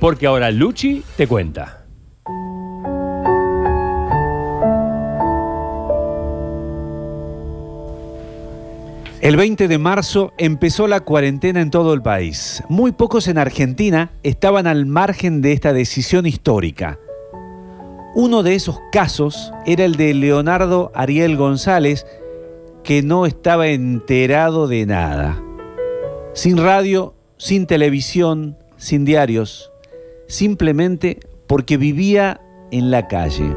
porque ahora Luchi te cuenta. El 20 de marzo empezó la cuarentena en todo el país. Muy pocos en Argentina estaban al margen de esta decisión histórica. Uno de esos casos era el de Leonardo Ariel González, que no estaba enterado de nada. Sin radio, sin televisión, sin diarios, simplemente porque vivía en la calle.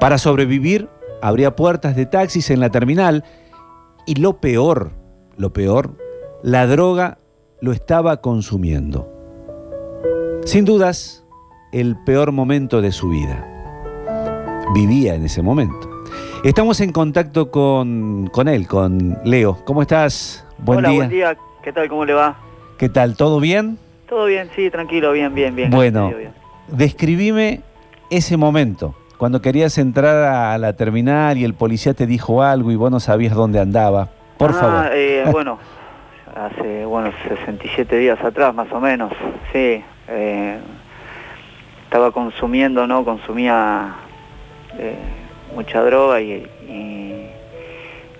Para sobrevivir, abría puertas de taxis en la terminal y lo peor, lo peor, la droga lo estaba consumiendo. Sin dudas, el peor momento de su vida. Vivía en ese momento. Estamos en contacto con, con él, con Leo. ¿Cómo estás? Buen Hola, buen día. ¿Qué tal? ¿Cómo le va? ¿Qué tal? ¿Todo bien? Todo bien, sí, tranquilo, bien, bien, bien. Bueno, describime ese momento cuando querías entrar a la terminal y el policía te dijo algo y vos no sabías dónde andaba. Por ah, favor. Eh, bueno, hace bueno 67 días atrás más o menos, sí. Eh, estaba consumiendo, ¿no? Consumía eh, mucha droga y,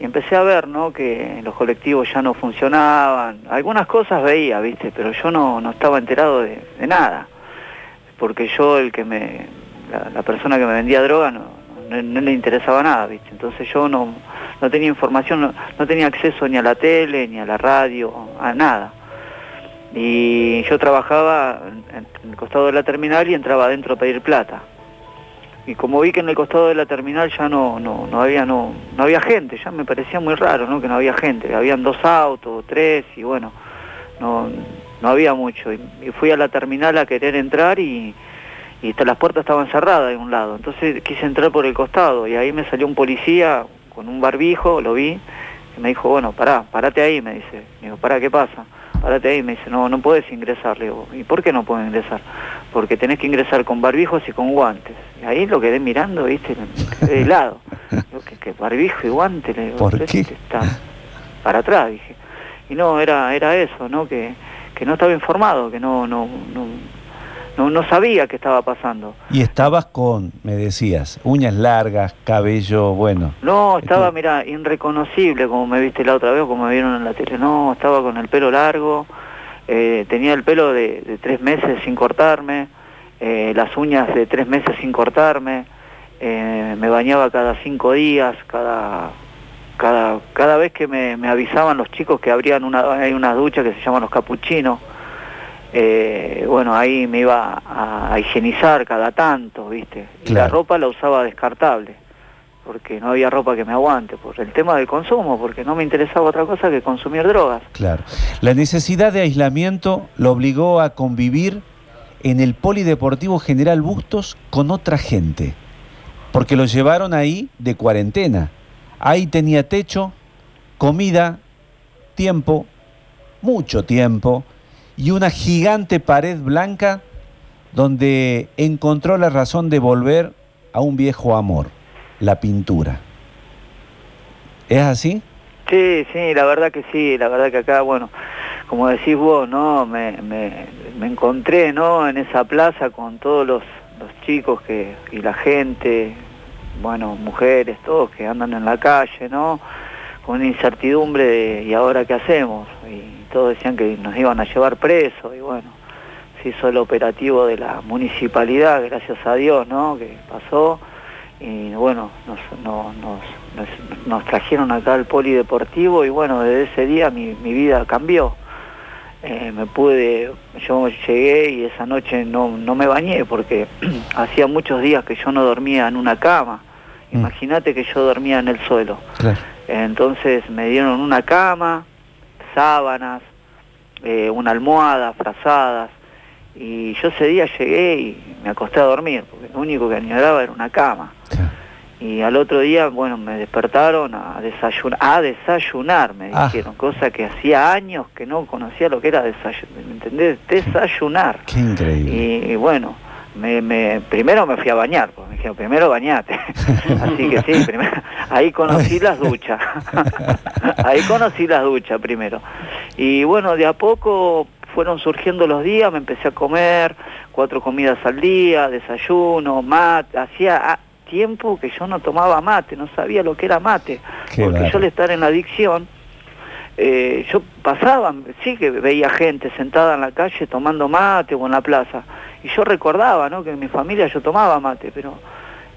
empecé a ver, ¿no? Que los colectivos ya no funcionaban. Algunas cosas veía, ¿viste? Pero yo no, no estaba enterado de nada. Porque yo el que me la, persona que me vendía droga no, no, le interesaba nada, ¿viste? Entonces yo no, no tenía información, no, tenía acceso ni a la tele, ni a la radio, a nada. Y yo trabajaba en, el costado de la terminal y entraba adentro a pedir plata. Y como vi que en el costado de la terminal ya no, no, no, había, no, no había gente, ya me parecía muy raro ¿no? que no había gente, habían dos autos, tres, y bueno, no, no había mucho. y fui a la terminal a querer entrar y, y las puertas estaban cerradas de un lado. Entonces quise entrar por el costado y ahí me salió un policía con un barbijo, lo vi, y me dijo, bueno, pará, parate ahí, me dice. Digo, pará, ¿qué pasa? Parate ahí, me dice, no, no puedes ingresar. Le digo, ¿y por qué no puedo ingresar? Porque tenés que ingresar con barbijos y con guantes. Y ahí lo quedé mirando, viste, de lado. Digo, ¿qué, barbijo y guantes? Le digo, ¿Por qué? Está para atrás, dije. Y no, era, era eso, ¿no? Que, que no estaba informado, que no, no, no no, no sabía qué estaba pasando. Y estabas con, me decías, uñas largas, cabello, bueno. No, estaba, mira, irreconocible, como me viste la otra vez como me vieron en la tele. No, estaba con el pelo largo, eh, tenía el pelo de, tres meses sin cortarme, eh, las uñas de tres meses sin cortarme, eh, me bañaba cada cinco días, cada... Cada, cada vez que me, me avisaban los chicos que abrían una, hay una ducha que se llaman los capuchinos, eh, bueno, ahí me iba a, higienizar cada tanto, ¿viste? Y la ropa la usaba descartable, porque no había ropa que me aguante, por el tema del consumo, porque no me interesaba otra cosa que consumir drogas. Claro. La necesidad de aislamiento lo obligó a convivir en el Polideportivo General Bustos con otra gente, porque lo llevaron ahí de cuarentena. Ahí tenía techo, comida, tiempo, mucho tiempo y una gigante pared blanca donde encontró la razón de volver a un viejo amor, la pintura. ¿Es así? Sí, sí, la verdad que sí, la verdad que acá, bueno, como decís vos, ¿no? Me, me, encontré, ¿no? En esa plaza con todos los, los chicos que, y la gente, bueno, mujeres, todos que andan en la calle, ¿no? Con una incertidumbre de, ¿y ahora qué hacemos? Y, todos decían que nos iban a llevar presos y bueno, se hizo el operativo de la municipalidad, gracias a Dios, ¿no? Que pasó y bueno, nos, nos, trajeron acá al polideportivo y bueno, desde ese día mi, vida cambió. Eh, me pude, yo llegué y esa noche no, no me bañé porque hacía muchos días que yo no dormía en una cama. Mm. Imagínate que yo dormía en el suelo. Entonces me dieron una cama, sábanas, eh, una almohada, frazadas. Y yo ese día llegué y me acosté a dormir, porque lo único que añoraba era una cama. Y al otro día, bueno, me despertaron a desayunar, a desayunar, me ah. dijeron, cosa que hacía años que no conocía lo que era desayunar, ¿me entendés? Desayunar. Qué increíble. y bueno, me, primero me fui a bañar, porque me dijeron, primero bañate. Así que sí, ahí conocí las duchas. ahí conocí las duchas primero. Y bueno, de a poco fueron surgiendo los días, me empecé a comer cuatro comidas al día, desayuno, mate, hacía tiempo que yo no tomaba mate, no sabía lo que era mate, porque yo al estar en la adicción, eh, yo pasaba, sí que veía gente sentada en la calle tomando mate o en la plaza, y yo recordaba, ¿no? Que en mi familia yo tomaba mate, pero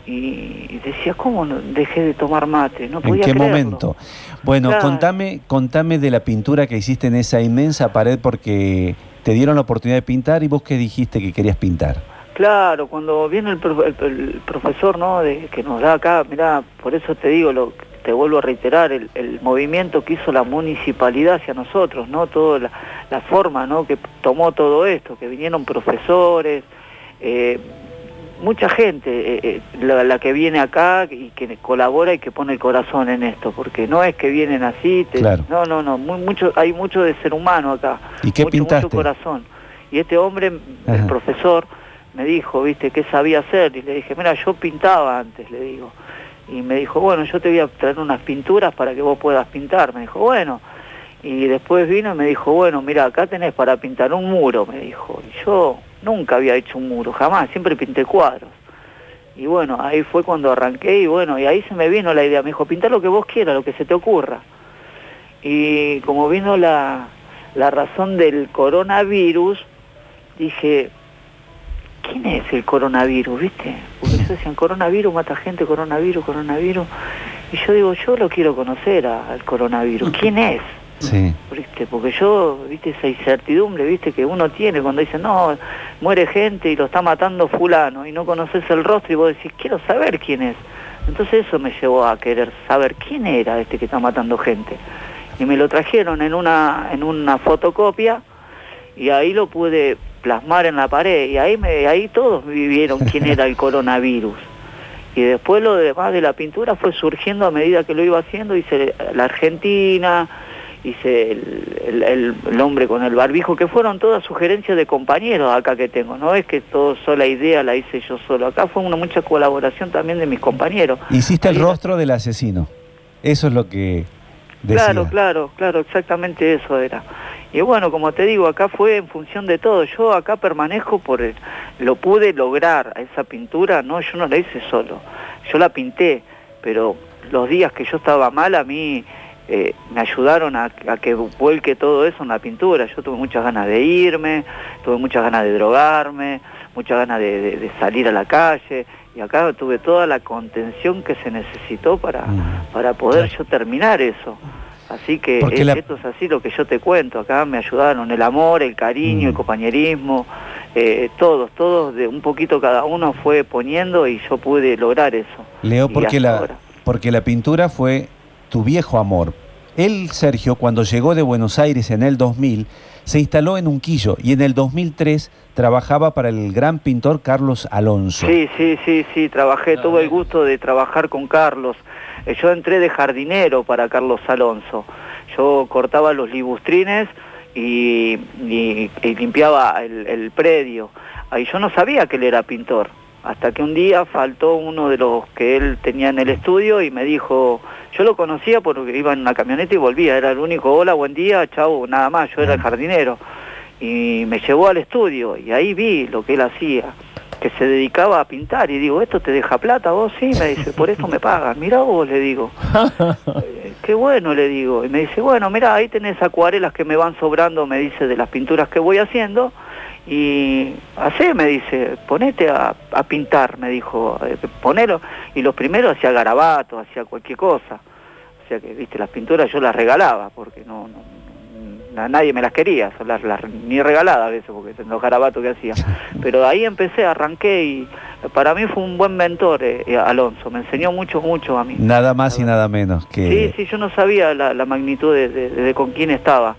y, decía, ¿cómo dejé de tomar mate? No podía ¿En qué momento? Bueno, contame, contame de la pintura que hiciste en esa inmensa pared porque te dieron la oportunidad de pintar y vos qué dijiste que querías pintar. Claro, cuando viene el, profesor ¿no? de, que nos da acá, mira, por eso te digo, lo, te vuelvo a reiterar, el, movimiento que hizo la municipalidad hacia nosotros, ¿no? Toda la, forma ¿no? que tomó todo esto, que vinieron profesores, eh, mucha gente eh, eh, la, que viene acá y que colabora y que pone el corazón en esto, porque no es que vienen así, no, no, no, mucho, hay mucho de ser humano acá, ¿Y qué mucho, mucho corazón. Y este hombre, el profesor, me dijo, viste, qué sabía hacer, y le dije, mira, yo pintaba antes, le digo. Y me dijo, bueno, yo te voy a traer unas pinturas para que vos puedas pintar. Me dijo, bueno. Y después vino y me dijo, bueno, mira, acá tenés para pintar un muro, me dijo. Y yo nunca había hecho un muro, jamás, siempre pinté cuadros. Y bueno, ahí fue cuando arranqué y bueno, y ahí se me vino la idea, me dijo, pintar lo que vos quieras, lo que se te ocurra. Y como vino la, la razón del coronavirus, dije, ¿quién es el coronavirus, viste? Decían, coronavirus mata gente, coronavirus, coronavirus. Y yo digo, yo lo quiero conocer al coronavirus, ¿quién es? Sí. Porque yo, viste, esa incertidumbre, viste, que uno tiene cuando dice, no, muere gente y lo está matando fulano, y no conoces el rostro y vos decís, quiero saber quién es. Entonces eso me llevó a querer saber quién era este que está matando gente. Y me lo trajeron en una, en una fotocopia y ahí lo pude plasmar en la pared y ahí, me, ahí todos vivieron quién era el coronavirus. Y después lo demás de la pintura fue surgiendo a medida que lo iba haciendo, hice la Argentina, hice el, el, hombre con el barbijo, que fueron todas sugerencias de compañeros acá que tengo, no es que todo sola idea la hice yo solo, acá fue una mucha colaboración también de mis compañeros. Hiciste el rostro del asesino, eso es lo que... Claro, claro, claro, exactamente eso era. Y bueno, como te digo, acá fue en función de todo. Yo acá permanezco por el, lo pude lograr a esa pintura, no, yo no la hice solo. Yo la pinté, pero los días que yo estaba mal a mí eh, me ayudaron a, que vuelque todo eso en la pintura. Yo tuve muchas ganas de irme, tuve muchas ganas de drogarme, muchas ganas de, salir a la calle, y acá tuve toda la contención que se necesitó para, mm. para poder yo terminar eso. Así que esto es así lo que yo te cuento, acá me ayudaron el amor, el cariño, el mm. compañerismo, eh, todos, todos, de un poquito cada uno fue poniendo y yo pude lograr eso. Leo, porque la, porque la pintura fue tu viejo amor. Él, Sergio, cuando llegó de Buenos Aires en el 2000, se instaló en Unquillo y en el 2003 trabajaba para el gran pintor Carlos Alonso. Sí, sí, sí, sí, trabajé, ah, tuve el gusto de trabajar con Carlos. Eh, yo entré de jardinero para Carlos Alonso. Yo cortaba los libustrines y, limpiaba el, el predio. Ahí yo no sabía que él era pintor hasta que un día faltó uno de los que él tenía en el estudio y me dijo, yo lo conocía porque iba en una camioneta y volvía, era el único, hola, buen día, chau, nada más, yo era el jardinero. Y me llevó al estudio y ahí vi lo que él hacía, que se dedicaba a pintar y digo, ¿esto te deja plata vos? Sí, me dice, por esto me pagan, mira vos, le digo. Eh, qué bueno, le digo. Y me dice, bueno, mira, ahí tenés acuarelas que me van sobrando, me dice, de las pinturas que voy haciendo y así me dice, ponete a, pintar, me dijo, eh, ponelo, y los primeros hacía garabatos, hacía cualquier cosa, o sea que, viste, las pinturas yo las regalaba, porque no, no, nadie me las quería, las, ni regaladas a veces, porque los garabatos que hacía, pero ahí empecé, arranqué y para mí fue un buen mentor eh, eh, Alonso, me enseñó mucho, mucho a mí. Nada más y nada menos que... Sí, sí, yo no sabía la, magnitud de con quién estaba.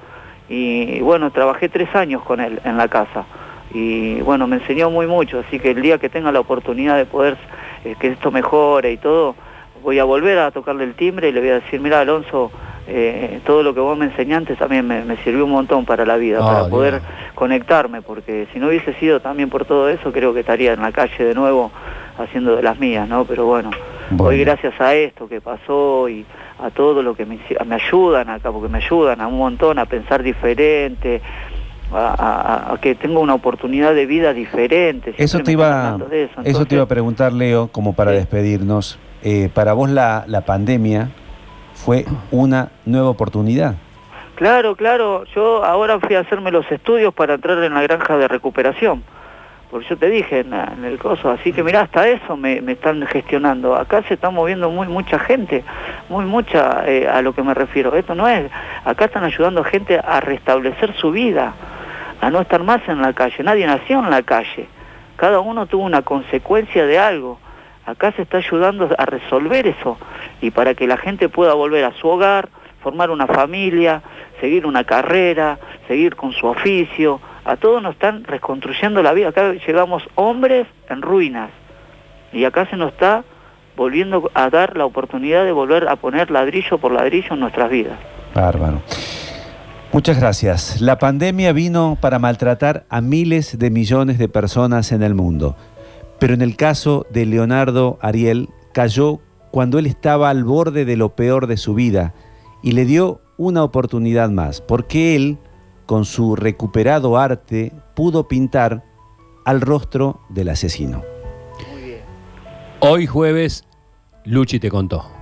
Y bueno, trabajé tres años con él en la casa. Y bueno, me enseñó muy mucho, así que el día que tenga la oportunidad de poder eh, que esto mejore y todo, voy a volver a tocarle el timbre y le voy a decir, mira Alonso, eh, todo lo que vos me enseñaste también me, sirvió un montón para la vida, para poder conectarme, porque si no hubiese sido también por todo eso, creo que estaría en la calle de nuevo haciendo de las mías, ¿no? Pero bueno, hoy gracias a esto que pasó y a todo lo que me, me ayudan acá, porque me ayudan a un montón a pensar diferente, a, que tenga una oportunidad de vida diferente. Eso te, iba, eso. te iba a preguntar, Leo, como para despedirnos. Eh, para vos la, la pandemia fue una nueva oportunidad. Claro, claro. Yo ahora fui a hacerme los estudios para entrar en la granja de recuperación. Porque yo te dije en, el coso, así que mira, hasta eso me, están gestionando. Acá se está moviendo muy mucha gente, muy mucha eh, a lo que me refiero. Esto no es, acá están ayudando a gente a restablecer su vida, a no estar más en la calle. Nadie nació en la calle. Cada uno tuvo una consecuencia de algo. Acá se está ayudando a resolver eso y para que la gente pueda volver a su hogar, formar una familia, seguir una carrera, seguir con su oficio. A todos nos están reconstruyendo la vida. Acá llegamos hombres en ruinas y acá se nos está volviendo a dar la oportunidad de volver a poner ladrillo por ladrillo en nuestras vidas. Bárbaro. Muchas gracias. La pandemia vino para maltratar a miles de millones de personas en el mundo, pero en el caso de Leonardo Ariel cayó cuando él estaba al borde de lo peor de su vida y le dio una oportunidad más, porque él, con su recuperado arte, pudo pintar al rostro del asesino. Hoy jueves, Luchi te contó.